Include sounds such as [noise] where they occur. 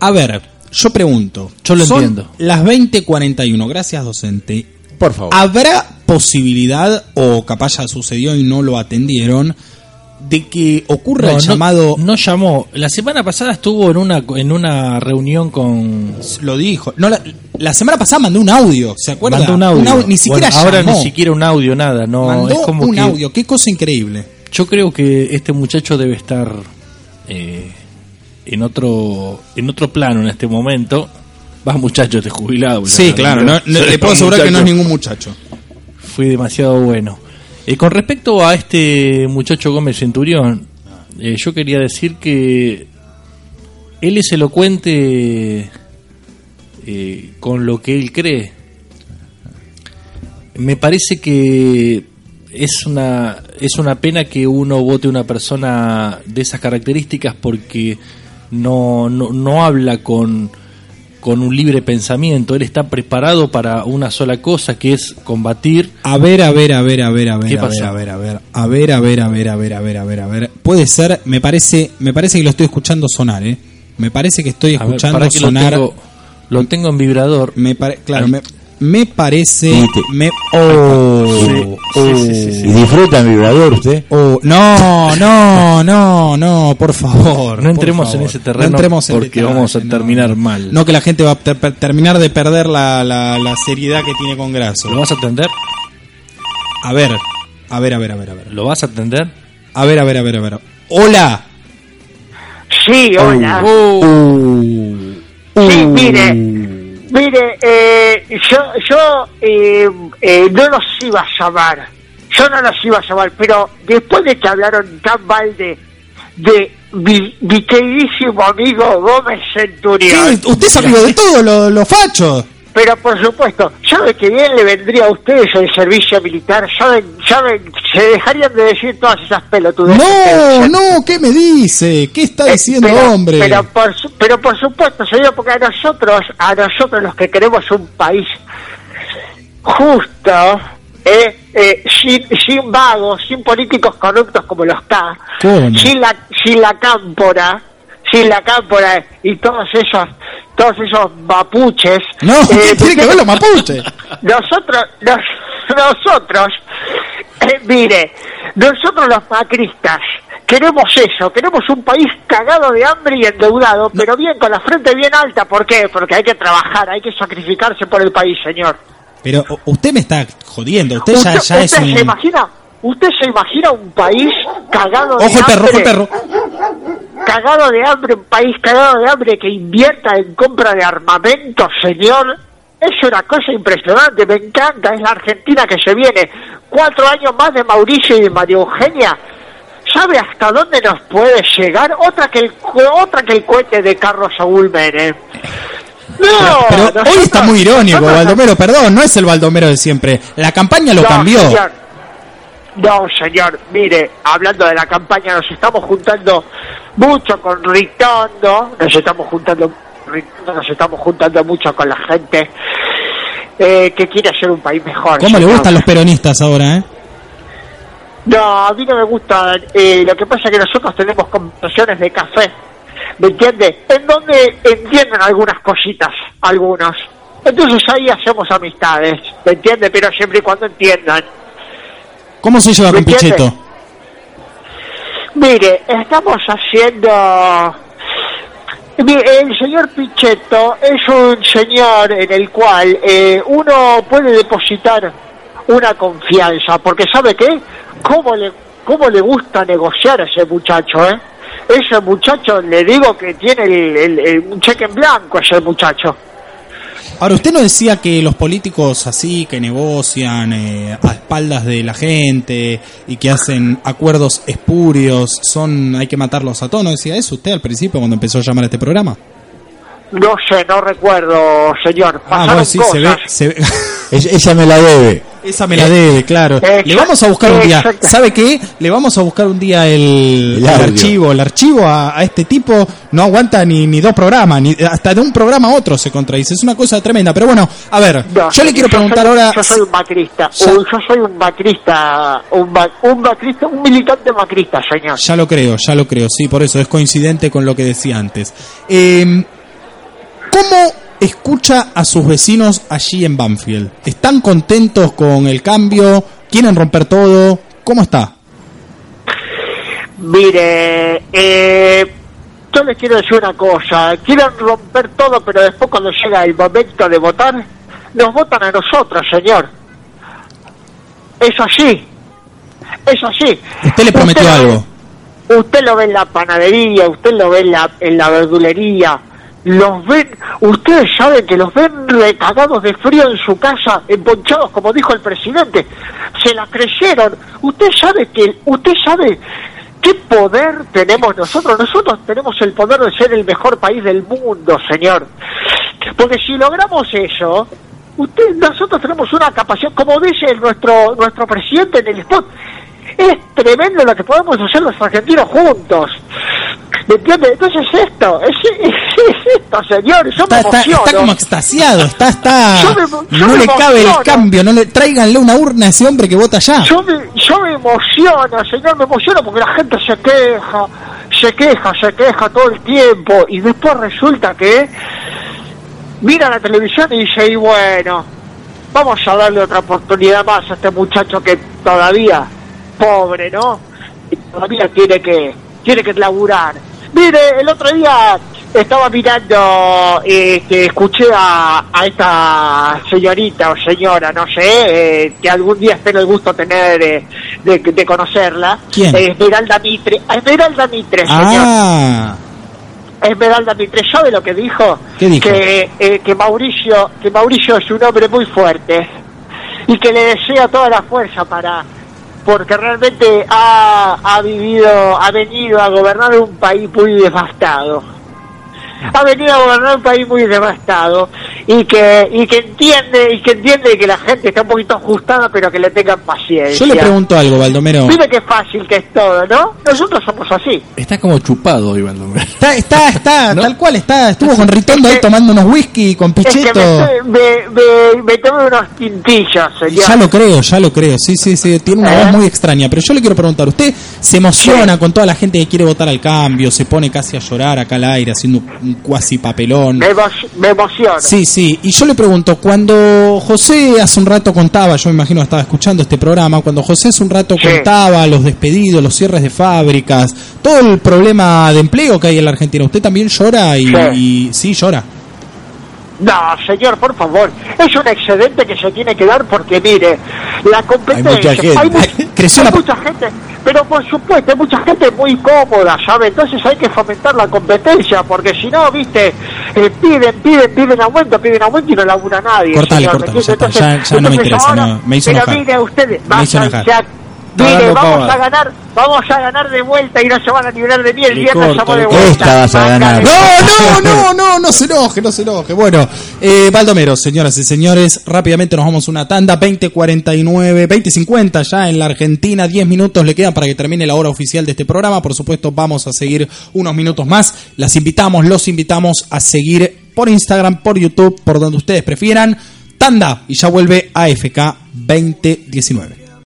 A ver, yo pregunto. Yo lo Son entiendo. Las 20:41, gracias docente. Por favor. ¿Habrá posibilidad, o capaz ya sucedió y no lo atendieron, de que ocurra No, el no- llamado... No, llamó. La semana pasada estuvo en una en una reunión con. Lo dijo. No, la, la semana pasada mandó un audio, ¿se acuerda? Mandó un audio. ni siquiera Bueno, ahora llamó. ni siquiera un audio, nada. No, mandó es como un que- audio, qué cosa increíble. Yo creo que este muchacho debe estar eh, en otro en otro plano en este momento. Va muchacho, este jubilado. Sí, la- claro, no- no- le puedo asegurar que no es ningún muchacho. Fue demasiado bueno. Eh, con respecto a este muchacho Gómez Centurión, eh, yo quería decir que él es elocuente eh, con lo que él cree. Me parece que es una es una pena que uno vote una persona de esas características porque no, no, no habla con, con un libre pensamiento. Él está preparado para una sola cosa, que es combatir A ver, a ver, a ver, a ver, a ver, ¿Qué a ver, a ver, a ver, a ver, a ver, a ver, a ver, a ver, a ver, a ver. Puede ser, me parece, me parece que lo estoy escuchando sonar, ¿eh? Me parece que estoy escuchando sonar. Lo tengo, lo tengo en vibrador. Me claro. Me, parece, te- me, oh, Sí, oh, sí, sí, sí, ¿Y disfruta el vibrador usted? oh, no, no, no, no, por favor. No entremos en ese terreno No entremos en porque vamos a terminar no. mal. No, que la gente va a ter- terminar de perder la, la, la seriedad que tiene con Graso. ¿Lo vas a atender? A ver, a ver, a ver, a ver, a ver. ¿Lo vas a atender? A ver, a ver, a ver, a ver. Hola. Sí, hola. Sí, mire, mire, eh, yo, yo eh, eh, no los iba a llamar, yo no los iba a llamar, pero después de que hablaron tan mal de, de mi, queridísimo amigo Gómez Centurión, ¿Qué? Usted es amigo de todos los los fachos. Pero por supuesto, ¿sabe que bien le vendría a ustedes el servicio militar? ¿Saben, saben, se dejarían de decir todas esas pelotudeces? No, no, ¿qué me dice? ¿Qué está Eh, diciendo, pero, hombre? Pero por, pero por supuesto, señor, porque a nosotros, a nosotros los que queremos un país justo, eh, eh, sin, sin vagos, sin políticos corruptos como los ¿Cómo? sin la, sin la cámpora, sin la cámpora y todos esos, todos esos mapuches. no, eh, ¿qué tiene que ver los mapuches? [laughs] nosotros, nos- nosotros, eh, mire, nosotros los macristas queremos eso, queremos un país cagado de hambre y endeudado, pero bien con la frente bien alta. ¿Por qué? Porque hay que trabajar, hay que sacrificarse por el país, señor. Pero usted me está jodiendo. Usted ya, ¿Usted, ya es usted se un. imagina? ¿Usted se imagina un país cagado de Ojo perro, ojo el hambre? perro. Cagado de hambre, un país cagado de hambre que invierta en compra de armamento, señor. Es una cosa impresionante, me encanta, es la Argentina que se viene. Cuatro años más de Mauricio y de María Eugenia. ¿Sabe hasta dónde nos puede llegar? Otra que el, otra que el cohete de Carlos Saúl Menem. No, Pero hoy está muy irónico, Baldomero, perdón, no es el Baldomero de siempre. La campaña lo no, cambió. señor. No, señor, mire, hablando de la campaña, nos estamos juntando mucho con Ritondo, nos estamos juntando, Ritondo, nos estamos juntando mucho con la gente eh, que quiere hacer un país mejor. ¿Cómo le gustan los peronistas ahora, eh? No, a mí no me gusta. eh, lo que pasa es que nosotros tenemos conversaciones de café, ¿me entiende? En donde entienden algunas cositas, algunos. Entonces ahí hacemos amistades, ¿me entiende? Pero siempre y cuando entiendan. ¿Cómo se lleva ¿Me con? Pichetto? Mire, estamos haciendo... El señor Pichetto es un señor en el cual eh, uno puede depositar una confianza, porque ¿sabe qué? ¿Cómo le, cómo le gusta negociar a ese muchacho, eh? Ese muchacho, le digo que tiene el, el- el- un cheque en blanco ese muchacho. Ahora, usted no decía que los políticos así, que negocian eh, a espaldas de la gente y que hacen acuerdos espurios, son hay que matarlos a todos. ¿No decía eso usted al principio cuando empezó a llamar a este programa? No sé, no recuerdo, señor. Ah, Pasaron bueno, sí, se ve, cosas. se ve- Ella, ella me la debe. Esa me la debe, claro. Exacto, Le vamos a buscar un día. exacto. ¿Sabe qué? Le vamos a buscar un día el, El archivo. El archivo a, a este tipo no aguanta ni, ni dos programas, ni hasta de un programa a otro se contradice. Es una cosa tremenda. Pero bueno, a ver, No, yo le quiero preguntar soy- ahora. Yo soy un macrista. Ya- un- yo soy un macrista. Un, un macrista, un militante macrista, señor. Ya lo creo, ya lo creo, sí, por eso es coincidente con lo que decía antes. Eh, ¿Cómo escucha a sus vecinos allí en Banfield? ¿Están contentos con el cambio? ¿Quieren romper todo? ¿Cómo está? Mire, eh, yo les quiero decir una cosa. Quieren romper todo, pero después cuando llega el momento de votar, nos votan a nosotros, señor. Es así. Es así. Usted le prometió algo. Usted lo ve en la panadería, usted lo ve en la, en la verdulería. Los ven, ustedes saben que los ven recagados de frío en su casa, emponchados, como dijo el presidente. Se la creyeron. Usted sabe que, usted sabe qué poder tenemos nosotros. Nosotros tenemos el poder de ser el mejor país del mundo, señor. Porque si logramos eso, usted, nosotros tenemos una capacidad, como dice nuestro nuestro presidente en el spot, es tremendo lo que podemos hacer los argentinos juntos. ¿Me entiende? Entonces esto, es, es, es esto, señor, yo me Está, está, emociono. está como extasiado, está, está. Yo me- yo no me le cabe el cambio, no le tráiganle una urna a ese hombre que vota ya. Yo me, yo me emociono, señor, me emociono porque la gente se queja, se queja, se queja todo el tiempo y después resulta que mira la televisión y dice, y bueno, vamos a darle otra oportunidad más a este muchacho que todavía, pobre, ¿no? Y todavía tiene que, tiene que laburar. Mire, el otro día estaba mirando, eh, que escuché a, a esta señorita o señora, no sé, eh, que algún día espero el gusto tener eh, de, de conocerla. ¿Quién? Esmeralda Mitre. Esmeralda Mitre, señor. Ah, Esmeralda Mitre, ¿sabe lo que dijo? ¿Qué dijo? Que, eh, que Mauricio, que Mauricio es un hombre muy fuerte y que le desea toda la fuerza para porque realmente ha, ha vivido, ha venido a gobernar un país muy devastado. Ha venido a gobernar un país muy devastado y que y que entiende y que entiende que la gente está un poquito ajustada, pero que le tengan paciencia. yo le pregunto algo, Baldomero. Mire qué fácil que es todo, ¿no? Nosotros somos así. Está como chupado, Iván Lomero. Está, está, está, [laughs] ¿No? tal cual está. Estuvo con Ritondo ahí que- tomando unos whisky con Es que Pichetto. me, me, me, me tomé unos tintillos, señor. Ya lo creo, ya lo creo. Sí, sí, sí. Tiene una ¿Eh? voz muy extraña. Pero yo le quiero preguntar: ¿Usted se emociona con toda la gente que quiere votar al cambio? ¿Se pone casi a llorar acá al aire haciendo un cuasi papelón? Me, emo- me emociono. Sí, sí. Y yo le pregunto: cuando José hace un rato contaba, yo me imagino estaba escuchando este programa, cuando José hace un rato Sí. contaba los despedidos, los cierres de fábricas, todo el problema de empleo que hay en la Argentina, ¿usted también llora? Y Sí. y- sí llora. No, señor, por favor. Es un excedente que se tiene que dar porque, mire, la competencia... Hay mucha gente. hay la- mucha gente, pero por supuesto, hay mucha gente muy cómoda, ¿sabe? Entonces hay que fomentar la competencia porque si no, viste, eh, piden, piden, piden aumento, piden aumento y no labura nadie. Cortale, señor, ¿me cortale, ya está, ya- ya no me interesa, ahora- no, me hizo pero enojar. mire ustedes, vayan ya- Mire, vamos pavada. a ganar, vamos a ganar de vuelta y no se van a librar de mí el viernes corto, de vuelta. Esta vas a ganar. No, no, no, [laughs] no, no se enoje, no se enoje. Bueno, eh, Baldomero, señoras y señores, rápidamente nos vamos a una tanda, 20.49, 20.50 ya en la Argentina, 10 minutos le quedan para que termine la hora oficial de este programa. Por supuesto, vamos a seguir unos minutos más. Las invitamos, los invitamos a seguir por Instagram, por YouTube, por donde ustedes prefieran. Tanda y ya vuelve AFK 2019.